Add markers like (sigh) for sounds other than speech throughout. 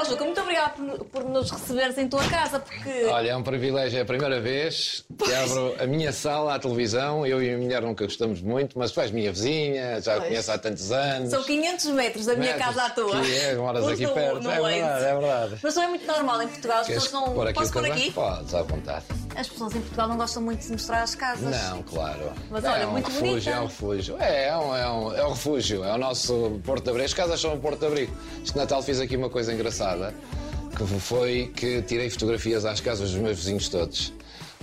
Ó Juca, muito obrigada por, por nos receberes em tua casa, porque. Olha, é um privilégio, é a primeira vez que abro a minha sala à televisão. Eu e a minha mulher nunca gostamos muito, mas tu és minha vizinha, já a Pois. conheço há tantos anos. São 500 metros da minha Metros, casa à tua. Que é, moras aqui perto. é leite. verdade, é verdade. Mas não é muito normal em Portugal, as Queres pessoas não. pôr aqui Posso pôr casaco? aqui? Podes, à vontade. As pessoas em Portugal não gostam muito de mostrar as casas. Não, claro. Mas é olha, um muito refúgio, bonita. é um refúgio. É, é um, é, um, é um refúgio, é o nosso Porto de Abrigo. As casas são um Porto de Abrigo. Este Natal fiz aqui uma coisa engraçada, que foi que tirei fotografias às casas dos meus vizinhos todos.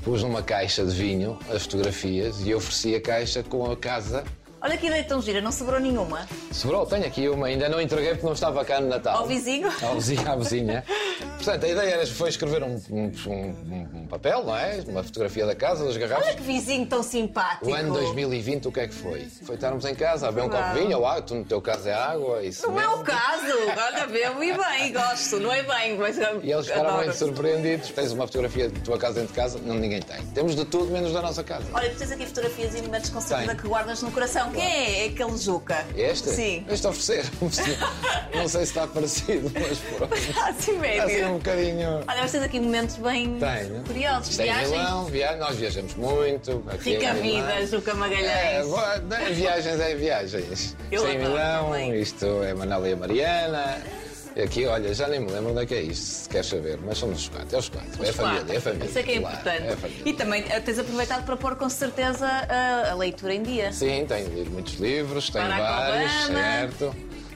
Pus numa caixa de vinho as fotografias e ofereci a caixa com a casa. Olha que ideia tão gira, não sobrou nenhuma. Sobrou, tenho aqui uma, ainda não entreguei porque não estava cá no Natal. Ao vizinho? Ao vizinho, à vizinha. (laughs) Portanto, a ideia era, foi escrever um, um- um- um papel, não é? Uma fotografia da casa, das garrafas. Olha que vizinho tão simpático. O ano 2020, o que é que foi? Foi estarmos em casa a beber um copo de vinho ou água, tu no teu caso é água, isso No meu caso, olha, bebo e bem, gosto, não é bem, mas E eles ficaram muito surpreendidos. Tens uma fotografia da tua casa dentro de casa? Não, ninguém tem. Temos de tudo menos da nossa casa. Olha, tu tens aqui fotografias e momentos com certeza que guardas no coração. Quem é? É aquele Juca? Este? Sim. Este oferecer. (laughs) Não sei se está parecido, mas pronto. (laughs) Assim Assim um médio. bocadinho. Olha, tens aqui momentos bem Tenho. curiosos. Isto é em Viagens. Milão, via... nós viajamos muito. Em Milão. vida, Juca É, Magalhães. não, viagens é viagens. Eu isto é Milão, também. isto é Manela e a Mariana. E Aqui, olha, já nem me lembro onde é que é isto, se queres saber, mas somos os quatro, é os quatro. é a Os família, é a família. Isso é que é claro, importante. é a família. e também eh, tens aproveitado para pôr com certeza a, a leitura em dia. Sim, tenho lido muitos livros, tenho Barack vários, Obama. certo.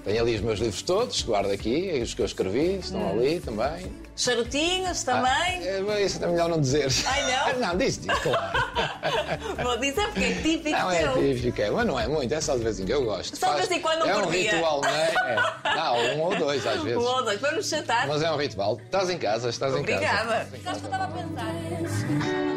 Tenho ali os meus livros todos, guardo aqui, os que eu escrevi, estão Hum. ali também. Charutinhos também. Ah, é, isso é melhor não dizer. Ai, não? (laughs) não, diz, diz, claro. (laughs) Vou dizer porque é típico Não é típico, é, mas não é muito, é só de vez em quando eu gosto. Só de vez em quando, um É um dia. ritual, não é? é? Não, um ou dois às (laughs) vezes. Um ou dois, vamos chatar. Mas é um ritual. Estás em casa, estás em casa. Obrigada. Sabes que eu estava a pensar?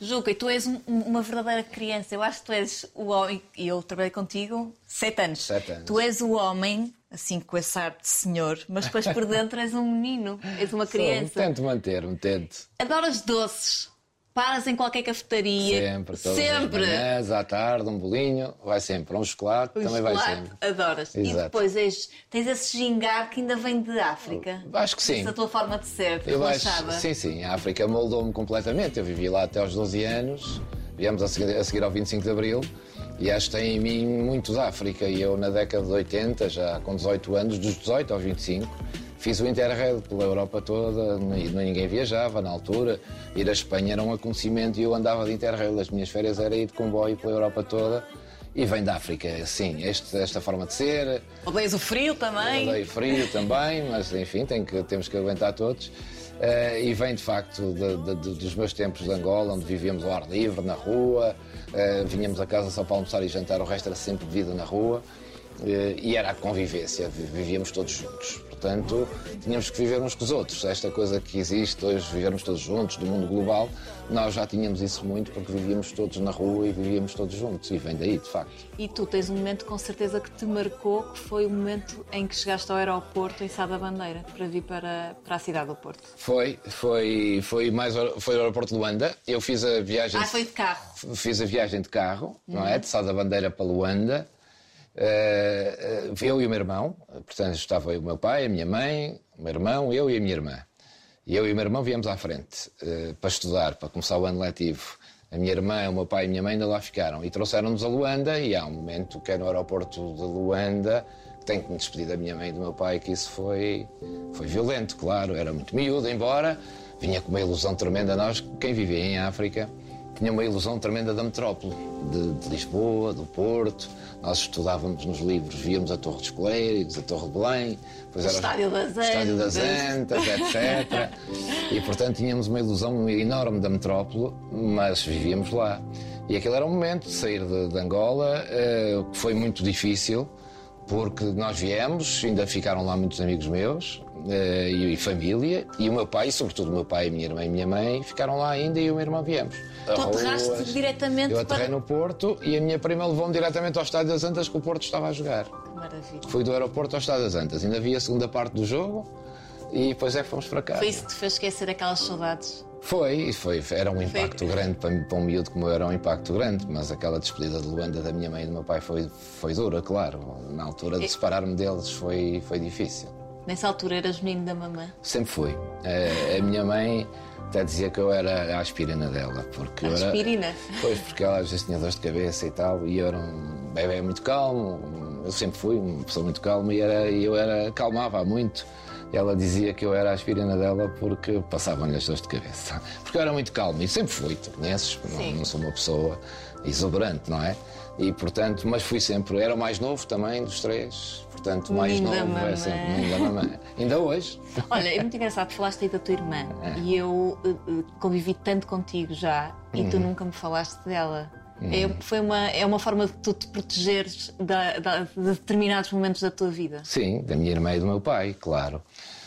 Juca, e tu és um- um- uma verdadeira criança. Eu acho que tu és o homem, e eu trabalhei contigo sete anos. Sete anos. Tu és o homem, assim, com esse ar de senhor, mas depois por dentro és um menino, és uma Sou, criança. Tento manter-me, tento. Adoras doces. Paras em qualquer cafetaria. Sempre, todas as Sempre. manhãs, à tarde, um bolinho, vai sempre. Um chocolate, Um também vai chocolate, sempre. Adoras. E Exato. depois és- tens esse gingar que ainda vem de África. Acho que sim. Essa tua forma de ser, Eu acho, relaxada. sim, sim, a África moldou-me completamente. Eu vivi lá até aos 12 anos, viemos a seguir, a seguir ao 25 de Abril, e acho que tem em mim muito da África. E eu, na década de 80, já com 18 anos, dos 18 aos 25, fiz o Interrail pela Europa toda, ni- ninguém viajava na altura. Ir à Espanha era um acontecimento e eu andava de Interrail. As minhas férias era ir de comboio pela Europa toda. E vem da África, sim, este- esta forma de ser, Odeias o frio também. Odeio frio também, mas enfim, tem que, temos que aguentar todos. Eh, e vem de facto de- de- de- dos meus tempos de Angola, onde vivíamos ao ar livre, na rua, eh, vinhamos a casa só para almoçar e jantar, o resto era sempre vida na rua. Eh, e era a convivência, vi- vivíamos todos juntos. Portanto, tínhamos que viver uns com os outros. Esta coisa que existe hoje, vivermos todos juntos, do mundo global, nós já tínhamos isso muito porque vivíamos todos na rua e vivíamos todos juntos. E vem daí, de facto. E tu tens um momento com certeza que te marcou, que foi o momento em que chegaste ao aeroporto em Sá da Bandeira, para vir para, para a cidade do Porto. Foi, foi, foi mais foi o aeroporto de Luanda. Eu fiz a viagem. Ah, foi de carro. Fiz a viagem de carro, não é? De Sá da Bandeira para Luanda. Eh, eh, eu e o meu irmão, portanto estava o meu pai, a minha mãe, o meu irmão, eu e a minha irmã. E eu e o meu irmão viemos à frente eh, para estudar, para começar o ano letivo. A minha irmã, o meu pai e a minha mãe ainda lá ficaram. E trouxeram-nos a Luanda, e há um momento que é no aeroporto de Luanda, tenho que me despedir da minha mãe e do meu pai, que isso foi, foi violento, claro. Era muito miúdo, embora vinha com uma ilusão tremenda. Nós, quem vivia em África, tinha uma ilusão tremenda da metrópole, de, de Lisboa, do Porto. Nós estudávamos nos livros, víamos a Torre dos Coleiros, a Torre de Belém, depois O Estádio das o Estádio das Antas. Etc. (laughs) e portanto tínhamos uma ilusão enorme da metrópole, mas vivíamos lá. E aquele era o momento de sair de, de Angola, eh, que foi muito difícil, porque nós viemos, ainda ficaram lá muitos amigos meus eh, e, e família, e o meu pai, e sobretudo o meu pai, a minha irmã e minha mãe, ficaram lá ainda e eu e o meu irmão viemos. Tu aterraste diretamente Eu aterrei para- no Porto e a minha prima levou-me diretamente ao Estádio das Antas que o Porto estava a jogar. Que maravilha. Fui do aeroporto ao Estádio das Antas, ainda vi a segunda parte do jogo e depois é que fomos para cá. Foi isso que te fez esquecer aquelas saudades? Foi, foi, era um impacto foi. grande para, para um miúdo como eu, era um impacto grande, mas aquela despedida de Luanda da minha mãe e do meu pai foi, foi dura, claro. Na altura de separar-me deles foi, foi difícil. Nessa altura eras menino da mamãe? Sempre fui. A, a minha mãe até dizia que eu era a aspirina dela. Porque a aspirina? Era, pois, porque ela às vezes tinha dores de cabeça e tal, e eu era um bebê muito calmo, eu sempre fui uma pessoa muito calma e era, eu era, calmava muito. Ela dizia que eu era a aspirina dela porque passavam-lhe as dores de cabeça. (laughs) Porque eu era muito calmo e sempre fui, tu conheces, não, não, sou uma pessoa exuberante, não é? E portanto, mas fui sempre, era o mais novo também dos três, portanto, mais Linda novo mamãe. é sempre menino da mamãe. Ainda hoje. Olha, é muito engraçado, falaste aí da tua irmã é. e eu uh, convivi tanto contigo já e tu uhum. nunca me falaste dela. É, hum. foi uma, é uma forma de tu te protegeres da, da, de determinados momentos da tua vida. Sim, da minha irmã e do meu pai, claro.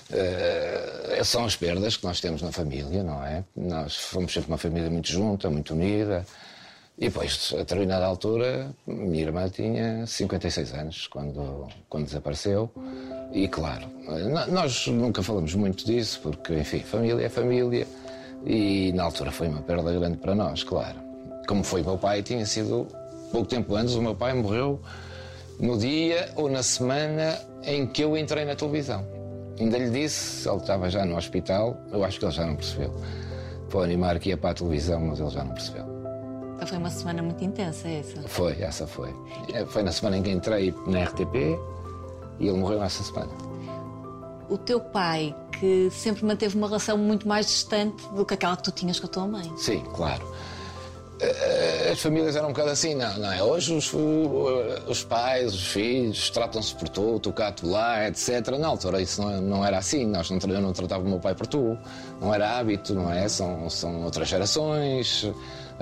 Uh, são as perdas que nós temos na família, não é? Nós fomos sempre uma família muito junta, muito unida. E depois, a determinada altura, minha irmã tinha 56 anos quando, quando desapareceu. E claro, nós nunca falamos muito disso, porque, enfim, família é família. E na altura foi uma perda grande para nós, claro como foi meu pai, tinha sido pouco tempo antes, o meu pai morreu no dia ou na semana em que eu entrei na televisão. Ainda lhe disse, ele estava já no hospital, eu acho que ele já não percebeu. Foi animar que ia para a televisão, mas ele já não percebeu. Então foi uma semana muito intensa essa? Foi, essa foi. É, foi na semana em que entrei na RTP e ele morreu nessa semana. O teu pai, que sempre manteve uma relação muito mais distante do que aquela que tu tinhas com a tua mãe. Sim, claro. Eh, as famílias eram um bocado assim, não, não é? Hoje os, os pais, os filhos tratam-se por tu, tu cá, tu lá, etc. Na altura isso não, não era assim, nós não, eu não tratava o meu pai por tu, não era hábito, não é? São, são outras gerações,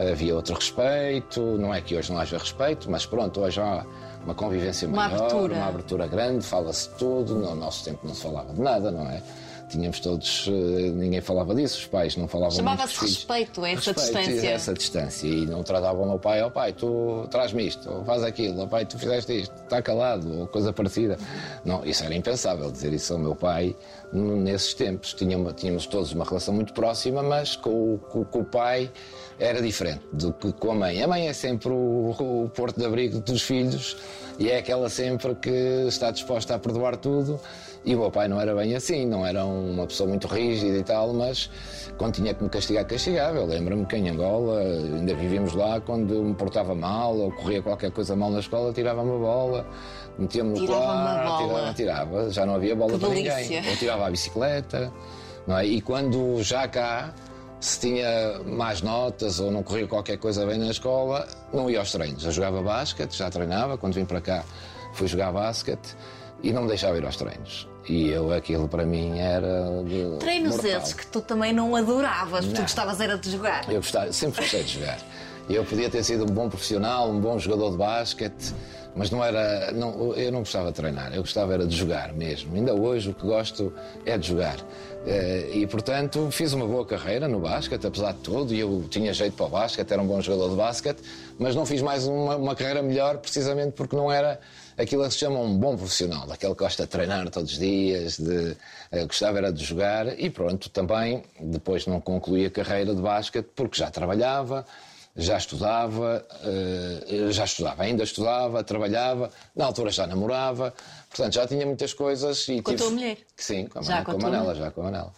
havia outro respeito, não é que hoje não haja respeito, mas pronto, hoje há uma convivência uma maior, abertura. uma abertura grande, fala-se tudo, no nosso tempo não se falava de nada, não é? tínhamos todos, eh, ninguém falava disso, os pais não falavam Chamava-se respeito, essa respeito, distância. Essa distância. E não tratavam o meu pai, ó oh, pai, tu traz-me isto, ou faz aquilo, ó oh, pai, tu fizeste isto, está calado, ou coisa parecida. Não, isso era impensável dizer isso ao meu pai nesses tempos. Tínhamos, tínhamos todos uma relação muito próxima, mas com, com, com o pai era diferente do que com a mãe. A mãe é sempre o, o porto de abrigo dos filhos e é aquela sempre que está disposta a perdoar tudo e o meu pai não era bem assim, não era uma pessoa muito rígida e tal, mas quando tinha que me castigar, castigava. Eu lembro-me que em Angola, ainda vivíamos lá, quando me portava mal ou corria qualquer coisa mal na escola, tirava-me a bola, metia-me no quarto, tirava, tirava, já não havia bola que para delícia. ninguém. Ou tirava a bicicleta, não é? E quando já cá se tinha más notas ou não corria qualquer coisa bem na escola, não ia aos treinos. Eu jogava basquete, já treinava, quando vim para cá fui jogar basquete e não me deixava ir aos treinos. E eu, aquilo para mim era. Treinos mortal. esses que tu também não adoravas, não. tu gostavas era de jogar. Eu gostava, sempre gostei de jogar. Eu podia ter sido um bom profissional, um bom jogador de basquete, mas não era. Não, eu não gostava de treinar, eu gostava era de jogar mesmo. Ainda hoje o que gosto é de jogar. Eh, e portanto fiz uma boa carreira no basquete, apesar de tudo, e eu tinha jeito para o basquete, era um bom jogador de basquete, mas não fiz mais uma, uma carreira melhor precisamente porque não era aquilo que se chama um bom profissional, daquele que gosta de treinar todos os dias, de, uh, gostava era de jogar e pronto, também depois não concluí a carreira de basquete porque já trabalhava, já estudava, uh, já estudava, ainda estudava, trabalhava, na altura já namorava, portanto já tinha muitas coisas. E com tive... a tua mulher? Sim, com a, já com a Manela, já com a Manela.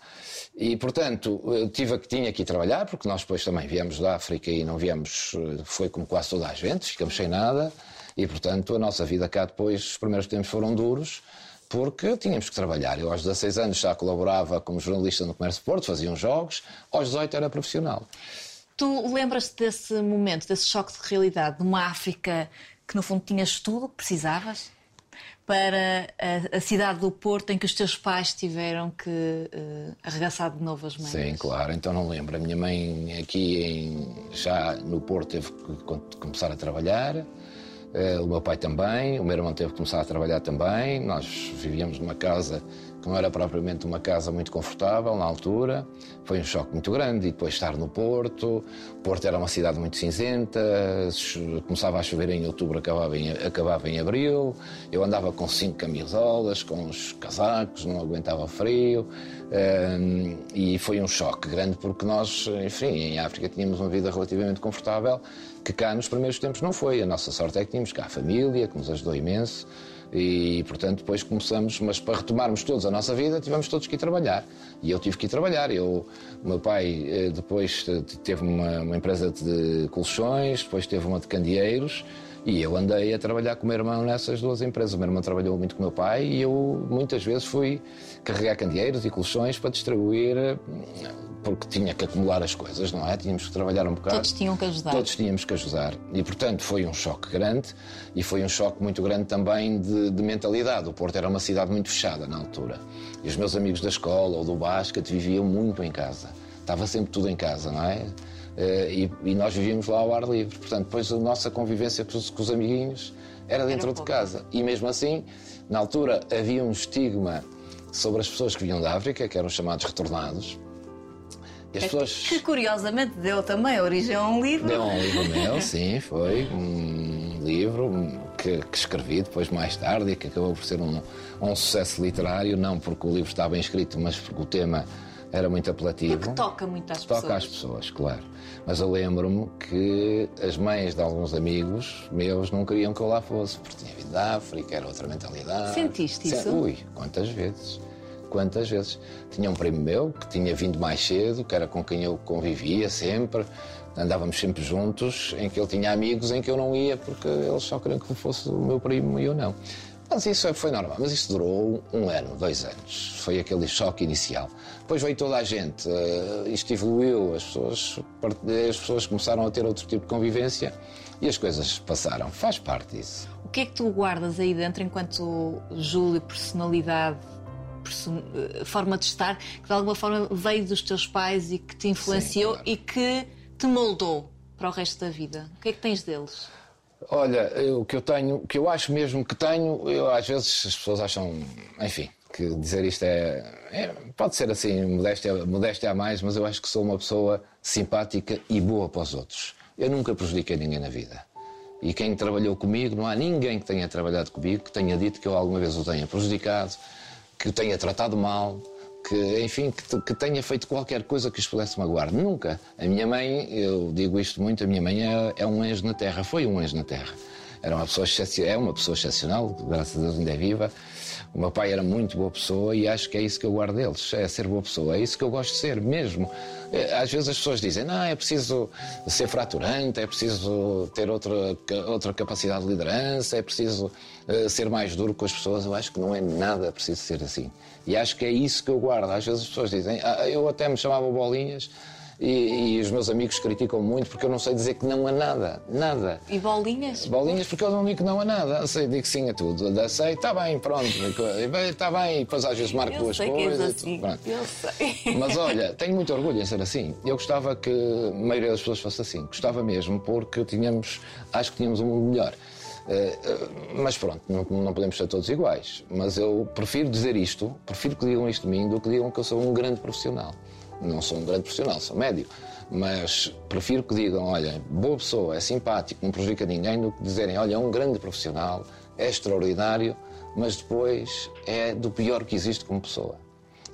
E, portanto, tive, tinha que ir trabalhar, porque nós depois também viemos da África e não viemos, eh, foi como quase toda a gente, ficamos sem nada. E, portanto, a nossa vida cá depois, os primeiros tempos foram duros, porque tínhamos que trabalhar. Eu, aos 16 anos, já colaborava como jornalista no Comércio Porto, fazia uns jogos, aos 18 era profissional. Tu lembras-te desse momento, desse choque de realidade, de uma África que, no fundo, tinhas tudo o que precisavas? para a, a, cidade do Porto em que os teus pais tiveram que uh, arregaçar de novo as mãos. Sim, claro, então não lembro. A minha mãe aqui em, já no Porto teve que começar a trabalhar. Uh, o meu pai também, o meu irmão teve que começar a trabalhar também. Nós vivíamos numa casa que não era propriamente uma casa muito confortável na altura. Foi um choque muito grande. E depois estar no Porto. Porto era uma cidade muito cinzenta, começava a chover em outubro, acabava em, acabava em abril. Eu andava com cinco camisolas, com os casacos, não aguentava frio. Um, e foi um choque grande porque nós, enfim, em África tínhamos uma vida relativamente confortável que cá nos primeiros tempos não foi. A nossa sorte é que tínhamos cá a família, que nos ajudou imenso. E, portanto, depois começamos, mas para retomarmos todos a nossa vida, tivemos todos que ir trabalhar. E eu tive que ir trabalhar. Eu, meu pai eh, depois teve uma, uma empresa de colchões, depois teve uma de candeeiros. E eu andei a trabalhar com o meu irmão nessas duas empresas. O meu irmão trabalhou muito com o meu pai e eu muitas vezes fui carregar candeeiros e colchões para distribuir, porque tinha que acumular as coisas, não é? Tínhamos que trabalhar um bocado. Todos tinham que ajudar. Todos tínhamos que ajudar. E, portanto, foi um choque grande e foi um choque muito grande também de, de mentalidade. O Porto era uma cidade muito fechada na altura. E os meus amigos da escola ou do basquete viviam muito em casa. Estava sempre tudo em casa, não é? Eh, e, e, nós vivíamos lá ao ar livre. Portanto, depois a nossa convivência com os, com os amiguinhos era dentro era de casa. E mesmo assim, na altura, havia um estigma sobre as pessoas que vinham da África, que eram chamados retornados. E as pessoas... Que curiosamente deu também origem a um livro. Deu um livro (laughs) meu, sim, foi um livro que, que, escrevi depois mais tarde e que acabou por ser um, um sucesso literário, não porque o livro estava bem escrito, mas porque o tema era muito apelativo. Porque toca muito às toca pessoas. Toca às pessoas, claro. Mas eu lembro-me que as mães de alguns amigos meus não queriam que eu lá fosse, porque tinha vindo da África, era outra mentalidade. Sentiste isso? Ui, quantas vezes. Quantas vezes. Tinha um primo meu que tinha vindo mais cedo, que era com quem eu convivia sempre, andávamos sempre juntos, em que ele tinha amigos em que eu não ia porque eles só queriam que fosse o meu primo e eu não. Mas isso foi normal, mas isso durou um ano, dois anos. Foi aquele choque inicial. Depois veio toda a gente, uh, isto evoluiu, as pessoas, as pessoas começaram a ter outro tipo de convivência e as coisas passaram. Faz parte disso. O que é que tu guardas aí dentro enquanto Júlio, personalidade, person... Eh, forma de estar, que de alguma forma veio dos teus pais e que te influenciou Sim, claro. e que te moldou para o resto da vida? O que é que tens deles? Olha, o que eu tenho, o que eu acho mesmo que tenho, eu, às vezes as pessoas acham, enfim, que dizer isto é, é, pode ser assim, modéstia, modéstia a mais, mas eu acho que sou uma pessoa simpática e boa para os outros. Eu nunca prejudiquei ninguém na vida. E quem trabalhou comigo, não há ninguém que tenha trabalhado comigo que tenha dito que eu alguma vez o tenha prejudicado, que o tenha tratado mal, que, enfim, que, que, tenha feito qualquer coisa que os pudesse magoar. Nunca. A minha mãe, eu digo isto muito, a minha mãe é, é um anjo na terra, foi um anjo na terra. Era uma pessoa, é uma pessoa excepcional, graças a Deus ainda é viva. O meu pai era muito boa pessoa e acho que é isso que eu guardo deles, é ser boa pessoa, é isso que eu gosto de ser mesmo. É, às vezes as pessoas dizem, não, é preciso ser fraturante, é preciso ter outra, outra capacidade de liderança, é preciso uh, ser mais duro com as pessoas. Eu acho que não é nada preciso ser assim. E acho que é isso que eu guardo. Às vezes as pessoas dizem, ah, eu até me chamava bolinhas, e, e, os meus amigos criticam muito porque eu não sei dizer que não a nada. Nada. E bolinhas? Bolinhas porque eu não digo que não a nada. Sei, digo sim a tudo. Sei, está bem, pronto. Está bem. E depois às vezes marco duas coisas. Assim. Eu sei. (laughs) Mas olha, tenho muito orgulho em ser assim. Eu gostava que a maioria das pessoas fosse assim. Gostava mesmo porque tínhamos, acho que tínhamos um mundo melhor. Uh, mas pronto, não, não, podemos ser todos iguais. Mas eu prefiro dizer isto, prefiro que digam isto de mim do que digam que eu sou um grande profissional. Não sou um grande profissional, sou médio. Mas prefiro que digam, olha, boa pessoa, é simpático, não prejudica ninguém, do que dizerem, olha, é um grande profissional, é extraordinário, mas depois é do pior que existe como pessoa.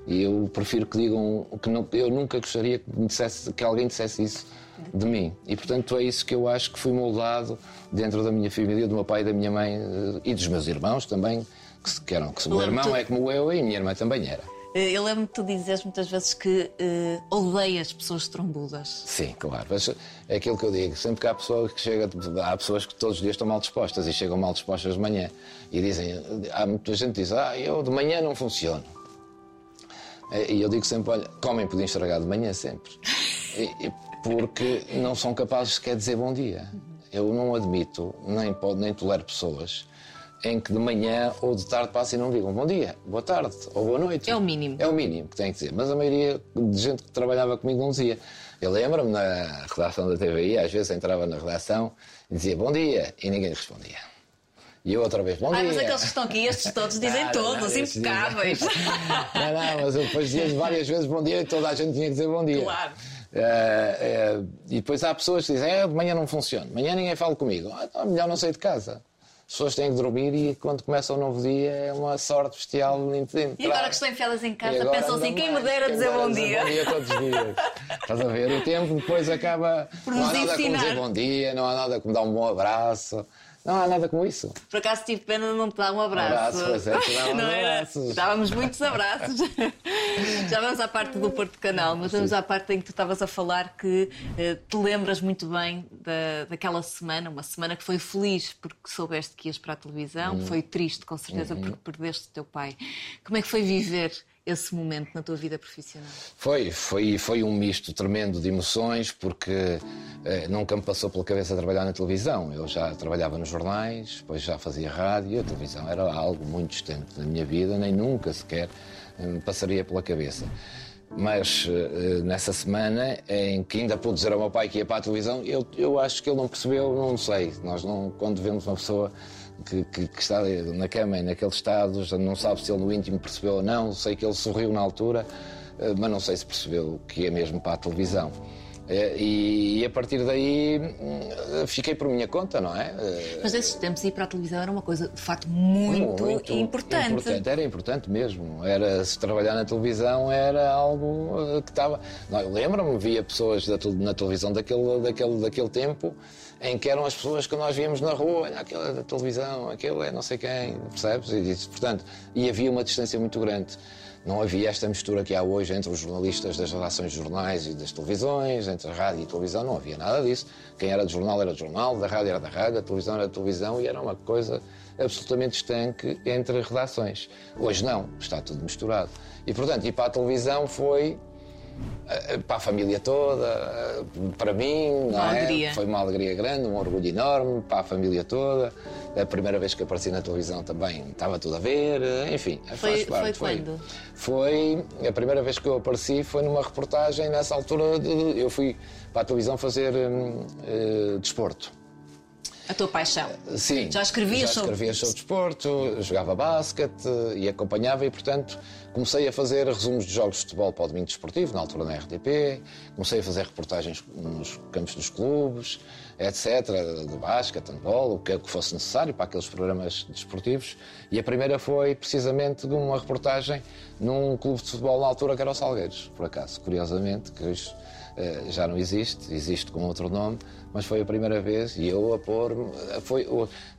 E eu prefiro que digam que não, eu nunca gostaria que, dissesse, que alguém dissesse isso de mim. E portanto é isso que eu acho que fui moldado dentro da minha família, do meu pai e da minha mãe eh, e dos meus irmãos também, que, que eram que o meu irmão é como eu e a minha irmã também era. Eh, eu lembro-me de tu dizes muitas vezes que uh, odeias pessoas trombudas. Sim, claro. Mas é aquilo que eu digo. Sempre que há pessoas que chega, há pessoas que todos os dias estão mal dispostas e chegam mal dispostas de manhã. E dizem, há muita gente que diz, ah, eu de manhã não funciono. E eu digo sempre, olha, comem pudim estragado de manhã sempre. E, porque não são capazes sequer de dizer bom dia. Eu não admito, nem, pode, nem tolero pessoas em que de manhã ou de tarde passem e não digam bom dia, boa tarde ou boa noite. É o mínimo. É o mínimo que tem que dizer. Mas a maioria de gente que trabalhava comigo não dizia. Eu lembro-me na redação da TVI, às vezes entrava na redação e dizia bom dia e ninguém respondia. E eu outra vez, bom Ai, dia. mas aqueles que estão aqui, estes todos dizem Nada, todos, estes impecáveis. dizem- (laughs) Não, não, mas eu depois dizia várias vezes bom dia e toda a gente tinha que dizer bom dia. Claro. Eh, eh, e depois há pessoas que dizem, é, de manhã não funciona, de manhã ninguém fala comigo. Ah, então, melhor não sair de casa. As pessoas têm que dormir e quando começa o novo dia é uma sorte bestial. E agora que estão enfiadas em casa, pensam assim: quem me dera dizer bom dia. Bom dia todos os dias. Estás a ver? O tempo depois acaba. Por não há nada como ensinar. dizer bom dia, não há nada como dar um bom abraço. Não há nada como isso. Por acaso tive pena de não te dar um abraço. Abraço, pois é, (laughs) Não era? abraços. Dávamos muitos abraços. (laughs) Já vamos à parte do Porto Canal, mas vamos à parte em que tu estavas a falar que eh, te lembras muito bem da, daquela semana, uma semana que foi feliz porque soubeste que ias para a televisão, Uhum. foi triste, com certeza, porque perdeste o teu pai. Como é que foi viver esse momento na tua vida profissional? Foi, foi, foi um misto tremendo de emoções, porque eh, nunca me passou pela cabeça trabalhar na televisão. Eu já trabalhava nos jornais, depois já fazia rádio, e a televisão era algo muito distante da minha vida, nem nunca sequer eh, me passaria pela cabeça. Mas eh, nessa semana em que ainda pude dizer ao meu pai que ia para a televisão, eu, eu acho que ele não percebeu, não sei. Nós não, quando vemos uma pessoa que, que- que está na cama e naquele estado, já não sabe se ele no íntimo percebeu ou não. Sei que ele sorriu na altura, eh, mas não sei se percebeu que ia mesmo para a televisão. Eh, E, e a partir daí hum, fiquei por minha conta, não é? Eh, Mas nesses tempos ir para a televisão era uma coisa de facto muito, importante. Era importante mesmo. Era, se trabalhar na televisão era algo que estava. Lembro-me, via pessoas da na televisão daquele, daquele, daquele tempo em que eram as pessoas que nós víamos na rua, olha, é da televisão, aquele é não sei quem, percebes? E, disse, portanto, e havia uma distância muito grande. Não havia esta mistura que há hoje entre os jornalistas das redações de jornais e das televisões, entre a rádio e a televisão, não havia nada disso. Quem era de jornal era de jornal, da rádio era da rádio, da televisão era da televisão e era uma coisa absolutamente estanque entre redações. Hoje não, está tudo misturado. E, portanto, ir para a televisão foi para a família toda, eh, para mim, não Uma é? Foi uma alegria grande, um orgulho enorme para a família toda. A primeira vez que apareci na televisão também estava tudo a ver, eh, enfim. Foi- parte, foi quando? Foi a primeira vez que eu apareci foi numa reportagem nessa altura. de- eu fui para a televisão fazer eh, desporto. A tua paixão. Sim. Já escrevias já sobre- escrevia sobre desporto, jogava basquete e acompanhava e, portanto, comecei a fazer resumos de jogos de futebol para o domingo desportivo, na altura na RTP, comecei a fazer reportagens nos campos dos clubes, etc., de basquete, handball, o que, o que fosse necessário para aqueles programas desportivos. E a primeira foi, precisamente, de uma reportagem num clube de futebol na altura que era o Salgueiros, por acaso, curiosamente, que hoje eh, já não existe, existe com outro nome, mas foi a primeira vez e eu a pôr foi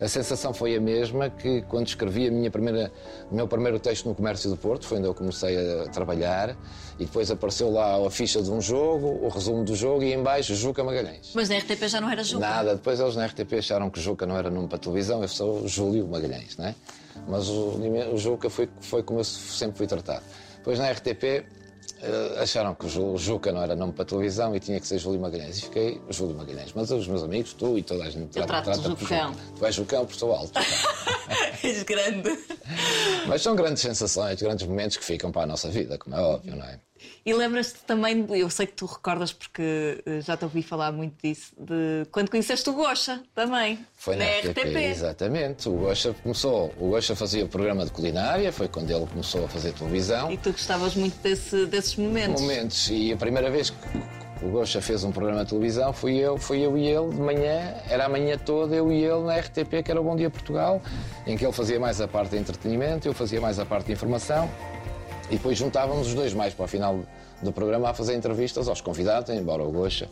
a sensação foi a mesma que quando escrevi a minha primeira o meu primeiro texto no comércio do Porto foi onde eu comecei a trabalhar e depois apareceu lá a ficha de um jogo o resumo do jogo e em baixo Juca Magalhães Mas na RTP já não era jogo. Nada, depois eles na RTP acharam que Juca não era nome para televisão, eu sou Júlio Magalhães, não é? Mas o, o Juca foi, foi como eu sempre fui tratado. Depois na RTP acharam que o Ju- Juca não era nome para televisão e tinha que ser Júlio Magalhães. E fiquei Júlio Magalhães. Mas os meus amigos, tu e toda a gente Eu trata, trata por Jucão. Tu és Jucão porque sou alto. (laughs) És grande. Mas são grandes sensações, grandes momentos que ficam para a nossa vida, como é óbvio, não é? E lembras-te também, eu sei que tu recordas porque eh, já te ouvi falar muito disso, de quando conheceste o Gocha também. Foi na, RTP, exatamente. O Gocha começou, o Gocha fazia programa de culinária, foi quando ele começou a fazer televisão. E tu gostavas muito desse- desses momentos. momentos. E a primeira vez que o Gocha fez um programa de televisão fui eu, fui eu e ele de manhã, era a manhã toda, eu e ele na RTP, que era o Bom Dia Portugal, em que ele fazia mais a parte de entretenimento, eu fazia mais a parte de informação. E depois juntávamos os dois mais para o final do programa a fazer entrevistas aos convidados, embora o Gocha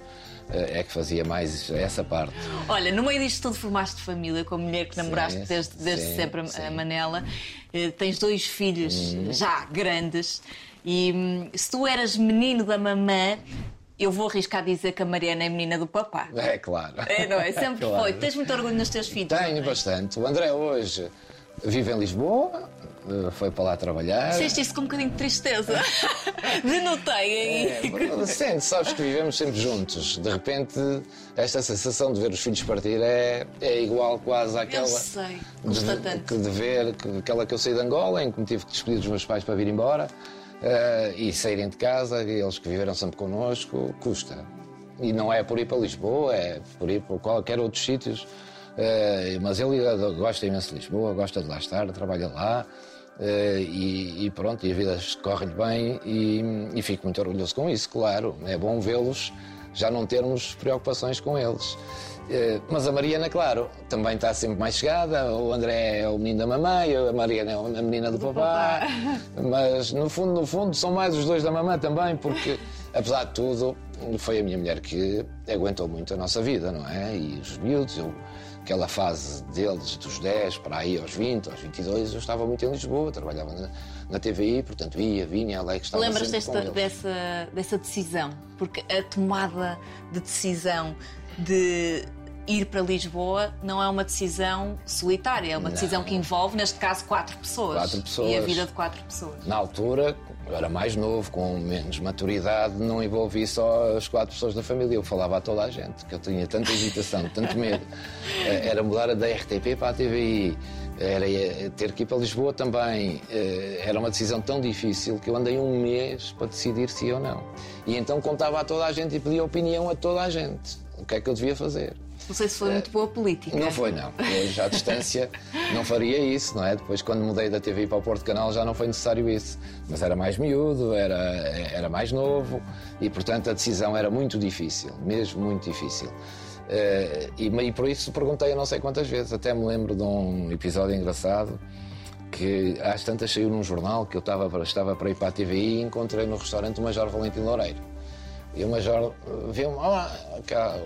eh, é que fazia mais essa parte. Olha, no meio disto tudo formaste família com a mulher que namoraste desde, desde sim, sempre, a- a sim. Uhum. Manela. Eh, Tens dois filhos já grandes. E hum, se tu eras menino da mamã, eu vou arriscar dizer que a Mariana é menina do papá. É claro. É, não é? Sempre (laughs) Claro. foi. Tens muito orgulho nos teus filhos. Tenho é? bastante. O André hoje vive em Lisboa, foi para lá trabalhar. Disseste isso com um bocadinho de tristeza. (laughs) Denotei aí. É, sente, sabes que vivemos sempre juntos. De repente, esta sensação de ver os filhos partir é, é igual quase àquela. Eu sei, de, que de ver que, aquela que eu saí de Angola, em que me tive que despedir dos meus pais para vir embora eh, e saírem de casa, e eles que viveram sempre connosco, custa. E não é por ir para Lisboa, é por ir para qualquer outros sítios. Uh, mas ele gosta imenso de Lisboa, gosta de lá estar, trabalha lá. Uh, e, e, pronto, e a vida corre-lhe bem e, e fico muito orgulhoso com isso, claro. É bom vê-los, já não termos preocupações com eles. Uh, mas a Mariana, claro, também está sempre mais chegada. O André é o menino da mamãe, a Mariana é a menina do, do papá. (laughs) Mas no fundo, no fundo, são mais os dois da mamãe também, porque apesar de tudo, foi a minha mulher que aguentou muito a nossa vida, não é? E os miúdos, eu aquela fase deles, dos 10 para aí aos 20, aos 22, eu estava muito em Lisboa, trabalhava na, na TVI, portanto ia, vinha, que estava Lembras desta, dessa, dessa decisão? Porque a tomada de decisão de ir para Lisboa não é uma decisão solitária, é uma não. decisão que envolve, neste caso, quatro pessoas. Quatro pessoas. E a vida de quatro pessoas. Na altura, eu era mais novo, com menos maturidade, não envolvi só as quatro pessoas da família. Eu falava a toda a gente, que eu tinha tanta hesitação, tanto medo. (laughs) Eh, era mudar da RTP para a TVI, era ter que ir para Lisboa também. Eh, era uma decisão tão difícil que eu andei um mês para decidir se ou não. E então contava a toda a gente e pedia opinião a toda a gente. O que é que eu devia fazer? Não sei se foi muito boa política. Não foi, não. Hoje, à distância, (laughs) não faria isso, não é? Depois, quando mudei da TV para o Porto Canal, já não foi necessário isso. Mas era mais miúdo, era, era mais novo e, portanto, a decisão era muito difícil, mesmo muito difícil. Uh, e, e por isso perguntei a não sei quantas vezes. Até me lembro de um episódio engraçado que às tantas saiu num jornal que eu estava para, estava para ir para a TVI e encontrei no restaurante o Major Valentim Loureiro. E o Major viu-me, olha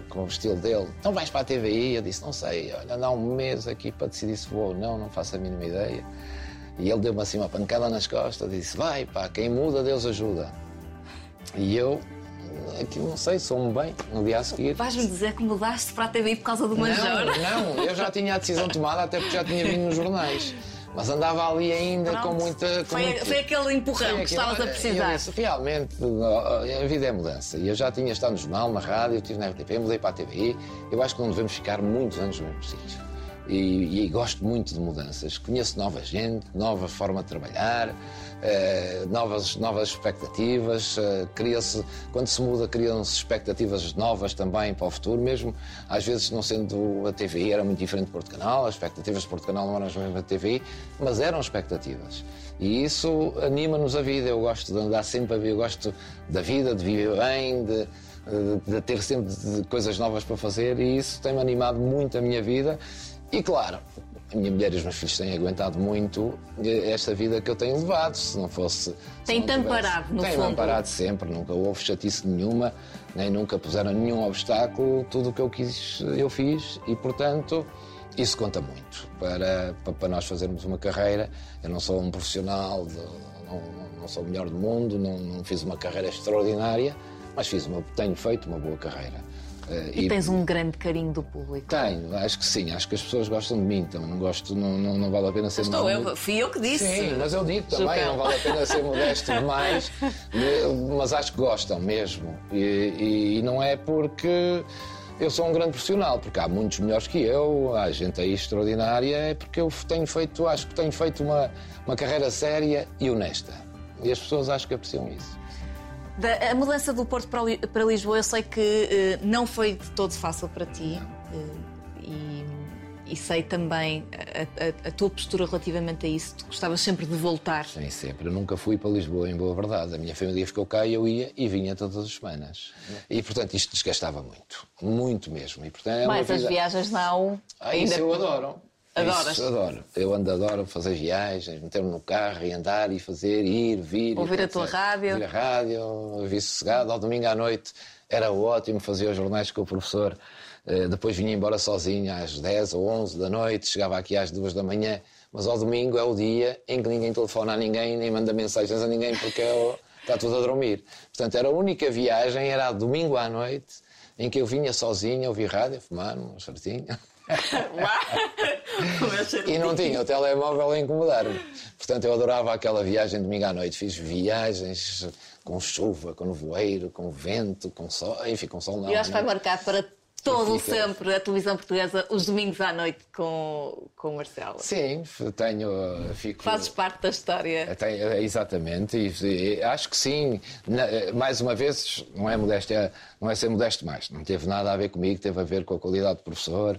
com o estilo dele, então vais para a TVI? Eu disse, não sei, olha, dá um mês aqui para decidir se vou ou não, não faço a mínima ideia. E ele deu-me assim uma pancada nas costas, disse, vai pá, quem muda, Deus ajuda. E eu, aqui não sei, sou-me bem, no dia a seguir. Vais-me dizer que mudaste para a TVI por causa do Major? Não, não, eu já tinha a decisão tomada, até porque já tinha vindo nos jornais. Mas andava ali ainda Pronto. com muita. Com foi, muito... foi aquele empurrão foi que estavas a precisar. Disse, realmente, a vida é mudança. E eu já tinha estado no jornal, na rádio, estive na RTP, mudei para a TVI. Eu acho que não devemos ficar muitos anos no mesmo sítio e, e, gosto muito de mudanças. Conheço nova gente, nova forma de trabalhar, eh, novas, novas expectativas. Eh, cria-se, quando se muda, criam-se expectativas novas também para o futuro, mesmo às vezes não sendo a TVI, era muito diferente de Porto Canal, as expectativas de Porto Canal não eram as mesmas da TVI, mas eram expectativas. E isso anima-nos a vida. Eu gosto de andar sempre a ver, eu gosto da vida, de viver bem, de, de ter sempre coisas novas para fazer e isso tem-me animado muito a minha vida e claro, minha mulher e os meus filhos têm aguentado muito esta vida que eu tenho levado. Se não fosse. Tem-te amparado, no tem fundo. Tem amparado sempre, nunca houve chatice nenhuma, nem nunca puseram nenhum obstáculo. Tudo o que eu quis, eu fiz e, portanto, isso conta muito para, para nós fazermos uma carreira. Eu não sou um profissional, de, não, não, sou o melhor do mundo, não, não fiz uma carreira extraordinária, mas fiz uma, tenho feito uma boa carreira. Uh, e, e, tens um grande carinho do público? Tenho, acho que sim, acho que as pessoas gostam de mim, então não gosto, não, não, não vale a pena ser Estou eu, fui eu que disse. Sim, mas eu digo também, não vale a pena ser modesto (laughs) demais, mas acho que gostam mesmo. E, e, e não é porque eu sou um grande profissional, porque há muitos melhores que eu, há gente aí extraordinária, é porque eu tenho feito, acho que tenho feito uma, uma carreira séria e honesta. E as pessoas acho que apreciam isso. Da, a mudança do Porto para, para Lisboa, eu sei que uh, não foi de todo fácil para ti. Uh, e, e, sei também a, a, a, tua postura relativamente a isso. Tu gostavas sempre de voltar. Sim, sempre. Eu nunca fui para Lisboa, em boa verdade. A minha família ficou cá e eu ia e vinha todas as semanas. E, portanto, isto desgastava muito. Muito mesmo. E, portanto, é Mas as viagens não. Ah, ainda... Isso eu adoro. Adoras? Isso, adoro. Eu ando, adoro fazer viagens, meter-me no carro e andar e fazer, ir, vir. Ouvir a tua rádio. Ouvir a rádio, ouvir sossegado. Ao domingo à noite era ótimo, fazia os jornais com o professor. Eh, depois vinha embora sozinho às 10 ou 11 da noite, chegava aqui às 2 da manhã. Mas ao domingo é o dia em que ninguém telefona a ninguém, nem manda mensagens a ninguém, porque é está tudo a dormir. Portanto, era a única viagem, era domingo à noite, em que eu vinha sozinho, ouvir rádio, fumar um certinho. (laughs) e não tinha o telemóvel a incomodar-me. Portanto, eu adorava aquela viagem de domingo à noite. Fiz viagens com chuva, com nevoeiro, com vento, com sol, enfim, com sol não. E acho que vai marcar para todo fica... sempre a televisão portuguesa os domingos à noite com, com o Marcelo. Sim, tenho. Fico... Fazes parte da história. Tenho, exatamente, e, e, acho que sim. Mais uma vez, não é modéstia, não é ser modesto mais. Não teve nada a ver comigo, teve a ver com a qualidade de professor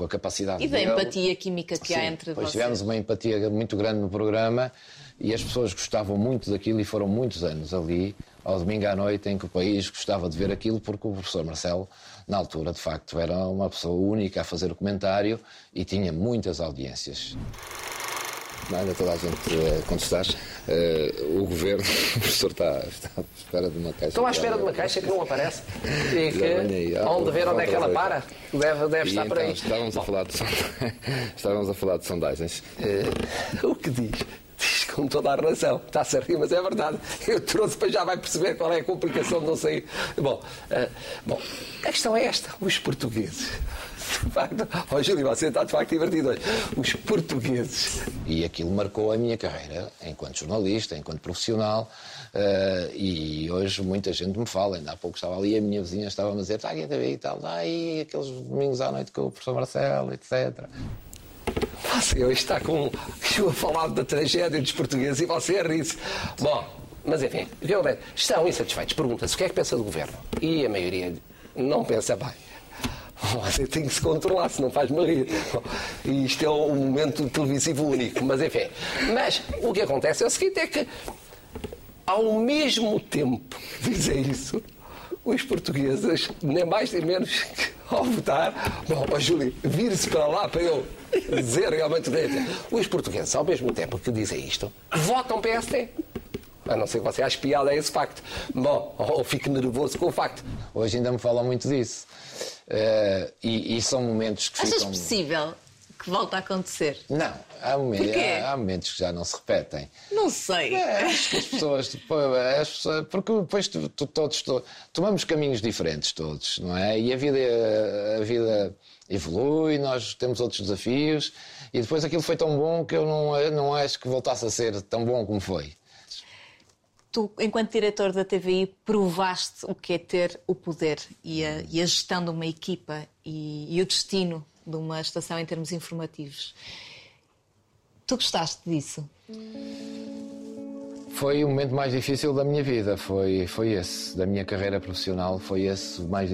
com a capacidade E da dele. empatia química que há Sim, entre pois vocês. tivemos uma empatia muito grande no programa e as pessoas gostavam muito daquilo e foram muitos anos ali, ao domingo à noite, em que o país gostava de ver aquilo, porque o professor Marcelo, na altura, de facto, era uma pessoa única a fazer o comentário e tinha muitas audiências. Manda toda a gente a contestar. Eh, o governo, (laughs) o professor está, está à espera de uma caixa. Estou à espera de uma caixa que não aparece. (laughs) E que, onde ver onde é que ela para, deve, deve estar por então, aí. estávamos a falar de (laughs) estávamos a falar de sondagens. Eh, o que diz? Diz com toda a razão. Está-se a rir, mas é verdade. Eu trouxe para já vai perceber qual é a complicação de não sair. Bom, eh, bom, a questão é esta. Os portugueses. De facto, oh, Júlio, você está de facto divertido hoje. Os portugueses. E aquilo marcou a minha carreira enquanto jornalista, enquanto profissional. eh, e hoje muita gente me fala. Ainda há pouco estava ali a minha vizinha estava a dizer: está aqui a TV e tal, aí aqueles domingos à noite com o professor Marcelo, etc. Você hoje está com a falar da tragédia dos portugueses e você a rir-se. Bom, mas enfim, estão insatisfeitos. Pergunta-se o que é que pensa do governo. E a maioria não pensa bem. (laughs) Você tem que se controlar, senão faz-me rir. E isto é um momento televisivo único, mas enfim. Mas o que acontece é o seguinte: é que ao mesmo tempo que dizem isso, os portugueses, nem mais nem menos que ao votar, bom, ó Júlio, vire-se para lá para eu dizer realmente o que é. Os portugueses, ao mesmo tempo que dizem isto, votam PSD. A não ser que você ache piada a esse facto. Bom, ou fique nervoso com o facto. Hoje ainda me falam muito disso. Eh, e, e são momentos que Achas ficam. possível que volte a acontecer? Não, há, momen- Porquê? há- há momentos que já não se repetem. Não sei. É, acho que as pessoas, (laughs) depois, as pessoas- porque depois tu- tu- todos to- tomamos caminhos diferentes todos, não é? E a vida, a vida evolui, nós temos outros desafios e depois aquilo foi tão bom que eu não, eu não acho que voltasse a ser tão bom como foi. Tu, enquanto diretor da TVI, provaste o que é ter o poder e a, e a gestão de uma equipa e, e o destino de uma estação em termos informativos. Tu gostaste disso? Foi o momento mais difícil da minha vida, foi, foi esse, da minha carreira profissional, foi esse mais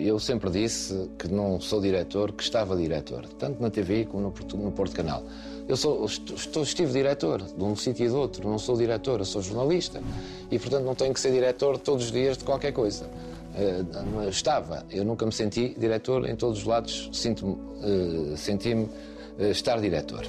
Eu sempre disse que não sou diretor, que estava diretor, tanto na TV como no, no Porto Canal. Eu sou, estou, estive diretor de um sítio e do outro, não sou diretor, eu sou jornalista e, portanto, não tenho que ser diretor todos os dias de qualquer coisa. Mas estava, eu nunca me senti diretor em todos os lados, eh, senti-me eh, estar diretor.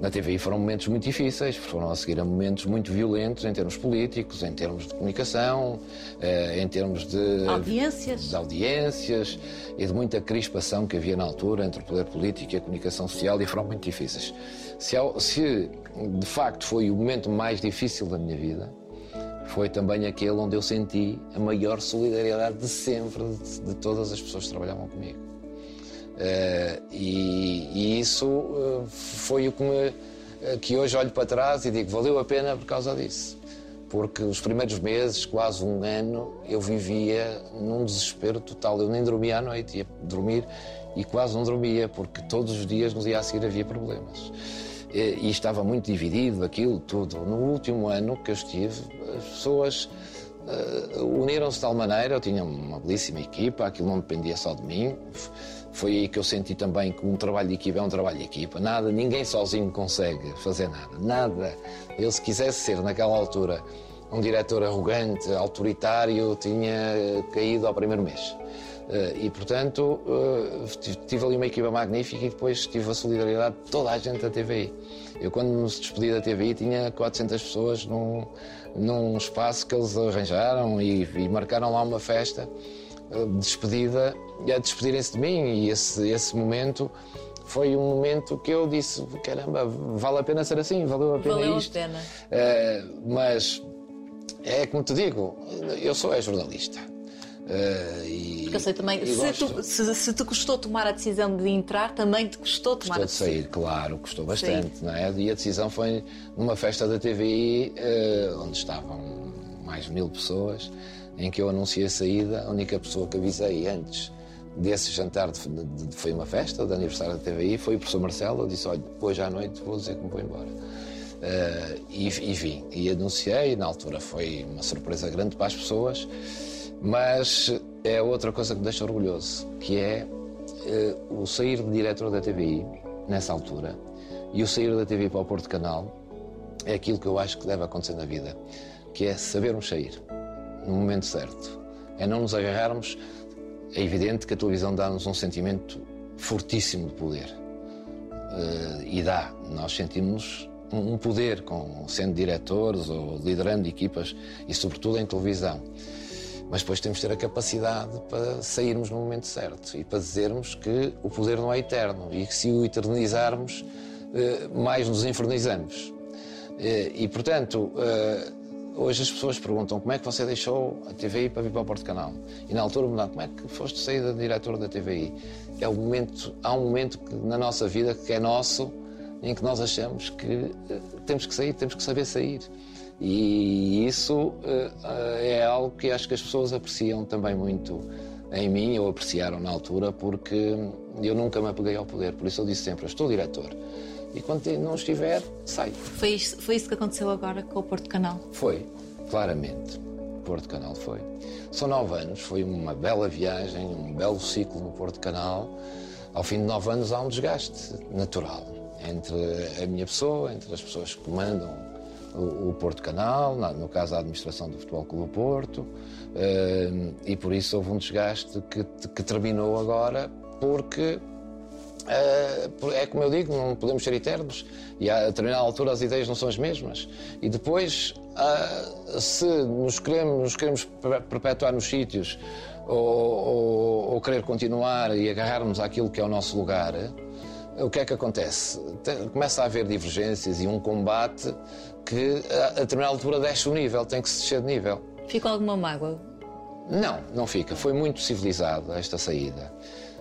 Na TVI foram momentos muito difíceis, foram a seguir a momentos muito violentos em termos políticos, em termos de comunicação, eh, em termos de Audiências? de audiências e de muita crispação que havia na altura entre o poder político e a comunicação social e foram muito difíceis. Se, se de facto foi o momento mais difícil da minha vida, foi também aquele onde eu senti a maior solidariedade de sempre de, de todas as pessoas que trabalhavam comigo. Eh, e, e isso eh, foi o que, me, eh, que hoje olho para trás e digo valeu a pena por causa disso. Porque os primeiros meses, quase um ano, eu vivia num desespero total. Eu nem dormia à noite, ia dormir e quase não dormia, porque todos os dias, no dia a seguir, havia problemas. E, estava muito dividido aquilo tudo. No último ano que eu estive, as pessoas eh, uniram-se de tal maneira, eu tinha uma belíssima equipa, aquilo não dependia só de mim. Foi aí que eu senti também que um trabalho de equipa é um trabalho de equipa. Nada, ninguém sozinho consegue fazer nada. Nada. Eu, se quisesse ser, naquela altura, um diretor arrogante, autoritário, tinha eh, caído ao primeiro mês. Eh, E, portanto, eh, tive- ali uma equipa magnífica e depois tive a solidariedade de toda a gente da TVI. Eu, quando me despedi da TVI, tinha 400 pessoas num, num espaço que eles arranjaram e, e marcaram lá uma festa despedida, e a despedirem-se de mim. E esse, esse momento foi um momento que eu disse: caramba, vale a pena ser assim, valeu a pena Valeu a isto. pena. Eh, mas é como te digo, eu sou é jornalista. Eh, e, Porque eu sei também, e se, tu, se, se te custou tomar a decisão de entrar, também te custou tomar Custou a de decisão. sair, claro, custou bastante, não é? E a decisão foi numa festa da TVI, eh, onde estavam mais de mil pessoas, em que eu anunciei a saída. A única pessoa que avisei antes desse jantar, de, de- de- foi uma festa de aniversário da TVI, foi o professor Marcelo. Eu disse: Olha, hoje à noite vou dizer que me vou embora. Eh, e, e vim, e anunciei. Na altura foi uma surpresa grande para as pessoas, mas é outra coisa que me deixa orgulhoso, que é eh, o sair de diretor da TVI, nessa altura, e o sair da TVI para o Porto Canal, é aquilo que eu acho que deve acontecer na vida, que é sabermos sair, no momento certo. É não nos agarrarmos. É evidente que a televisão dá-nos um sentimento fortíssimo de poder. Uh, e dá. Nós sentimos um poder com, sendo diretores ou liderando equipas e, sobretudo, em televisão. Mas depois temos de ter a capacidade para sairmos no momento certo e para dizermos que o poder não é eterno e que se o eternizarmos, eh, mais nos infernizamos. Eh, e, portanto, hoje as pessoas perguntam como é que você deixou a TVI para vir para o Porto Canal? E na altura me como é que foste sair da diretora da TVI? É o momento, há um momento que, na nossa vida que é nosso, em que nós achamos que temos que sair, temos que saber sair. E isso é algo que acho que as pessoas apreciam também muito em mim, ou apreciaram na altura, porque eu nunca me apeguei ao poder. Por isso eu disse sempre: eu estou diretor e quando não estiver, sai. Foi isso, foi isso que aconteceu agora com o Porto Canal? Foi, claramente. Porto Canal foi. São nove anos, foi uma bela viagem, um belo ciclo no Porto Canal. Ao fim de nove anos há um desgaste natural entre a minha pessoa, entre as pessoas que comandam o, Porto Canal, no caso a administração do Futebol Clube Porto, eh, e por isso houve um desgaste que, que terminou agora porque é como eu digo, não podemos ser eternos e a determinada altura as ideias não são as mesmas. E depois, eh, se nos queremos, nos queremos perpetuar nos sítios ou, ou, ou, querer continuar e agarrarmos àquilo que é o nosso lugar, o que é que acontece? Começa a haver divergências e um combate que a determinada altura desce o nível, tem que se descer de nível. Ficou alguma mágoa? Não, não fica. Foi muito civilizado esta saída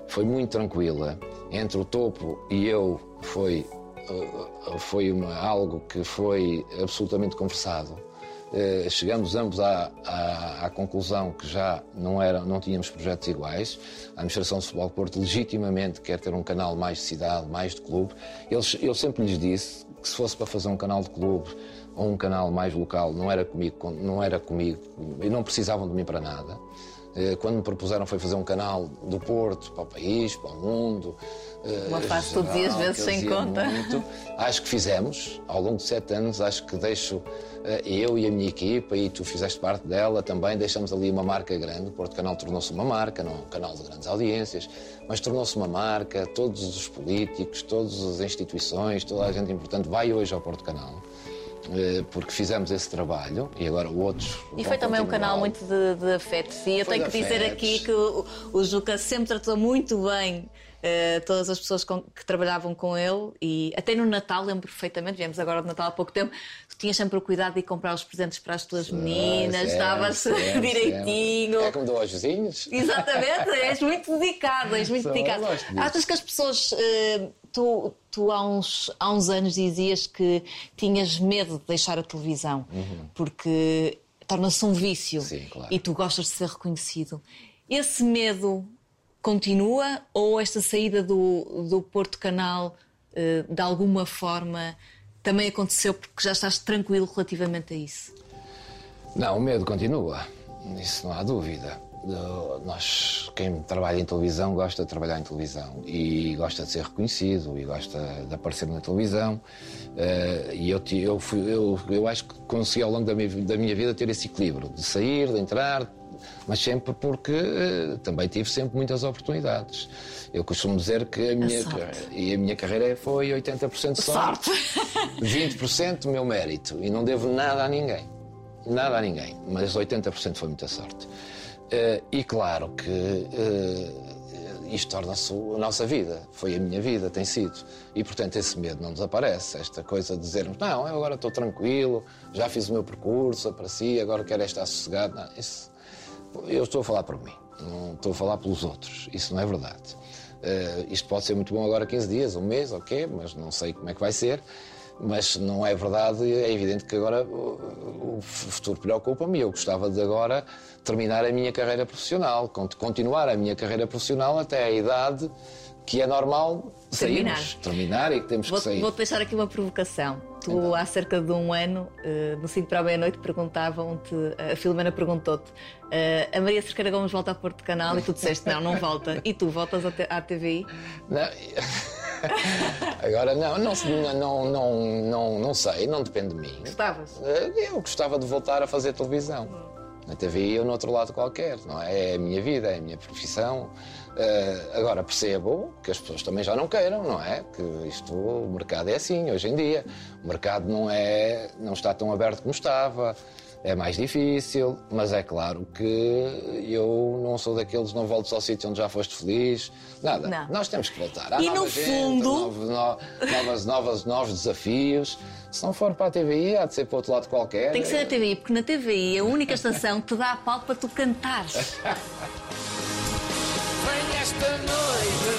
foi muito tranquila. Entre o topo e eu foi, uh, foi uma, algo que foi absolutamente conversado. Uh, chegamos ambos à, à, à, conclusão que já não, era, não tínhamos projetos iguais. A Administração de Futebol Porto legitimamente quer ter um canal mais de cidade, mais de clube. Eles, eu sempre lhes disse que se fosse para fazer um canal de clube ou um canal mais local, não era comigo, não era comigo, e não precisavam de mim para nada. Eh, quando me propuseram foi fazer um canal do Porto para o país, para o mundo. Eh, Uma fase todos os vezes sem conta. Muito. Acho que fizemos, ao longo de sete anos, acho que deixo eh, eu e a minha equipa, e tu fizeste parte dela também, deixamos ali uma marca grande. O Porto Canal tornou-se uma marca, não um canal de grandes audiências, mas tornou-se uma marca. Todos os políticos, todas as instituições, toda a gente importante vai hoje ao Porto Canal. Eh, porque fizemos esse trabalho e agora outros. E foi também um canal muito de, de afetos. E eu foi tenho que dizer aqui que o, o Juca sempre tratou muito bem Uh, todas as pessoas com, que trabalhavam com ele e até no Natal lembro perfeitamente, viemos agora de Natal há pouco tempo, tu tinhas sempre o cuidado de comprar os presentes para as tuas meninas, estavas (laughs) direitinho. É como dou aos vizinhos. Exatamente, és muito dedicado, és muito Só dedicado. Achas que as pessoas. Uh, tu, tu há, uns, há uns anos dizias que tinhas medo de deixar a televisão, uhum. porque torna-se um vício Sim, claro. e tu gostas de ser reconhecido. Esse medo continua ou esta saída do, do Porto Canal, eh, de alguma forma, também aconteceu porque já estás tranquilo relativamente a isso? Não, o medo continua, isso não há dúvida nós, quem trabalha em televisão gosta de trabalhar em televisão e gosta de ser reconhecido e gosta de aparecer na televisão. Uh, e eu, eu, eu, eu acho que consegui ao longo da minha, da minha vida ter esse equilíbrio de sair, de entrar, mas sempre porque uh, também tive sempre muitas oportunidades. Eu costumo dizer que a minha, e a minha carreira foi 80% sorte, (laughs) sorte. 20% meu mérito e não devo nada a ninguém. Nada a ninguém, mas 80% foi muita sorte. Uh, e claro que uh, isto torna-se a nossa vida, foi a minha vida, tem sido. E portanto esse medo não desaparece, esta coisa de dizermos, não, eu agora estou tranquilo, já fiz o meu percurso, apareci, agora quero é estar sossegado. Não, isso, eu estou a falar por mim, não estou a falar pelos outros, isso não é verdade. Uh, isto pode ser muito bom agora 15 dias, um mês, ok, mas não sei como é que vai ser mas não é verdade. É evidente que agora o futuro preocupa-me. Eu gostava de agora terminar a minha carreira profissional, continuar a minha carreira profissional até a idade que é normal Terminar. sairmos, terminar e que temos Vou- que sair. Vou-te deixar aqui uma provocação. Tu, há cerca de um ano, eh, no 5 para a meia-noite, perguntavam-te, a Filomena perguntou-te, eh, a Maria Cerqueira Gomes volta a Porto Canal e tu disseste, não, não volta. E tu voltas à TVI? Não. (laughs) Agora não, não, se- não, não, não, não sei, não depende de mim. Gostavas? Eh, Eu gostava de voltar a fazer televisão. Na TVI ou no outro lado qualquer, não é? É a minha vida, é a minha profissão. Eh, agora percebo que as pessoas também já não queiram, não é? Que isto, o mercado é assim hoje em dia. O mercado não é, não está tão aberto como estava. É mais difícil, mas é claro que eu não sou daqueles não voltes ao sítio onde já foste feliz. Nada. Não. Nós temos que voltar. Há E no gente, fundo- novos, no- novas, novas, novos desafios. Se não for para a TVI, há de ser para outro lado qualquer. Tem que ser a TVI, porque na TVI a única estação que te dá a pau para tu cantares. (laughs) Vem esta noite,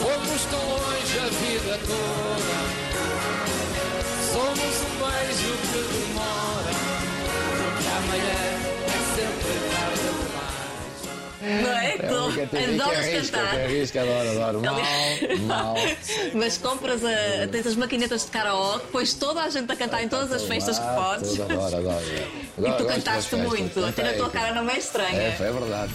fomos tão longe a vida toda. Somos um beijo que Não é? É que adoras arrisca, cantar. que arrisca, adoro, adoro. Mal, mal. (laughs) Mas compras a, tens as maquinetas de karaoke, pões toda a gente a cantar em todas as festas que podes. tudo, adoro, adoro. (laughs) E tu cantaste muito, até na tua cara não é estranha. É, é verdade.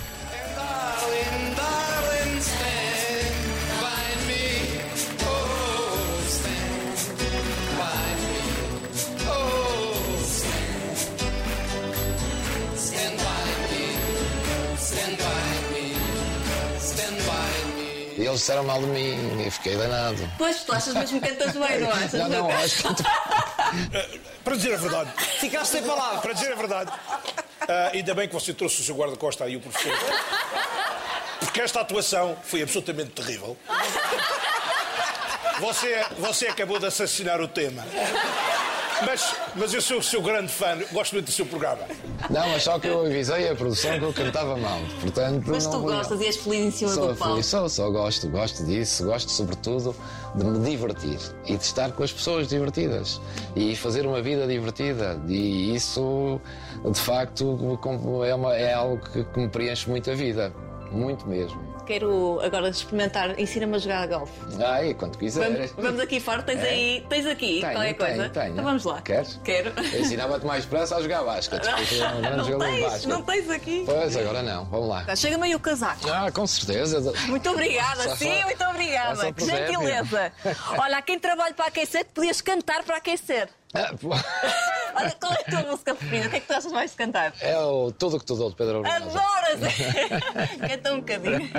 Disseram mal de mim e fiquei danado. Pois, tu achas mesmo que cantas bem, não achas? Não, não, acho que (laughs) Para dizer a verdade, Ficaste sem palavras. para dizer a verdade, ah, ainda bem que você trouxe o seu guarda-costa aí, o professor. Porque esta atuação foi absolutamente terrível. Você, você acabou de assassinar o tema. Mas, mas eu sou o seu grande fã, gosto muito do seu programa. Não, mas só que eu avisei a produção que eu cantava mal. Portanto, Mas não tu vou- gostas e és feliz em cima Sou do palco. sou, só gosto, gosto disso, gosto sobretudo de me divertir e de estar com as pessoas divertidas e fazer uma vida divertida. E isso, de facto, é, uma- é algo que, que me preenche muito a vida, muito mesmo. Quero agora experimentar, ensina-me a jogar golfe. Ai, quando quiseres. Vamos, vamos aqui fora, tens É? aí, tens aqui Tenho, qualquer tenho, coisa. tenho. Então vamos lá. Queres? Quero. Ensinava-te mais depressa a jogar basquete. grande Não tens, basquete. não tens aqui. Pois, agora não. Vamos lá. Tá, Chega-me aí o casaco. Ah, com certeza. Muito obrigada, Só- sim, só- muito obrigada. Que gentileza. Olha, quem trabalhe para aquecer, podias cantar para aquecer. Ah. (laughs) Olha, qual é a tua música preferida? O que é que tu achas mais de cantar? É o Tudo que tu dou de Pedro Brunhosa. Adoras! (laughs) Canta um bocadinho.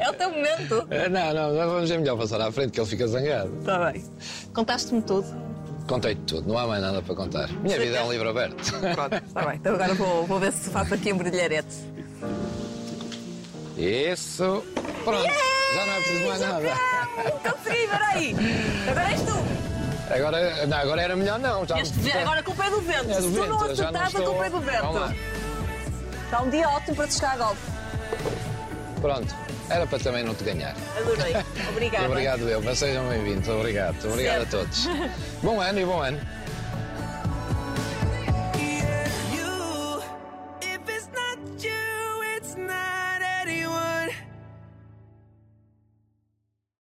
É o teu momento. É, Não, não, não vamos é melhor passar à frente que ele fica zangado. Está bem. Contaste-me tudo. Contei-te tudo, não há mais nada para contar. Minha vida é um livro aberto. Pronto, está bem. Então agora vou, vou ver se faço aqui um brilharete. Isso. Pronto, já não é preciso mais nada. Consegui, peraí. Agora és tu. Agora, não, agora era melhor não. Já Este, agora a culpa é do vento. É do Se tu vento, não acertares, a estou- culpa é do vento. Está um dia ótimo para te chegar a golfe. Pronto, era para também não te ganhar. Adorei. (laughs) Obrigada. Obrigado eu, mas sejam bem-vindos. Obrigado. Obrigado a todos. Bom ano e bom ano.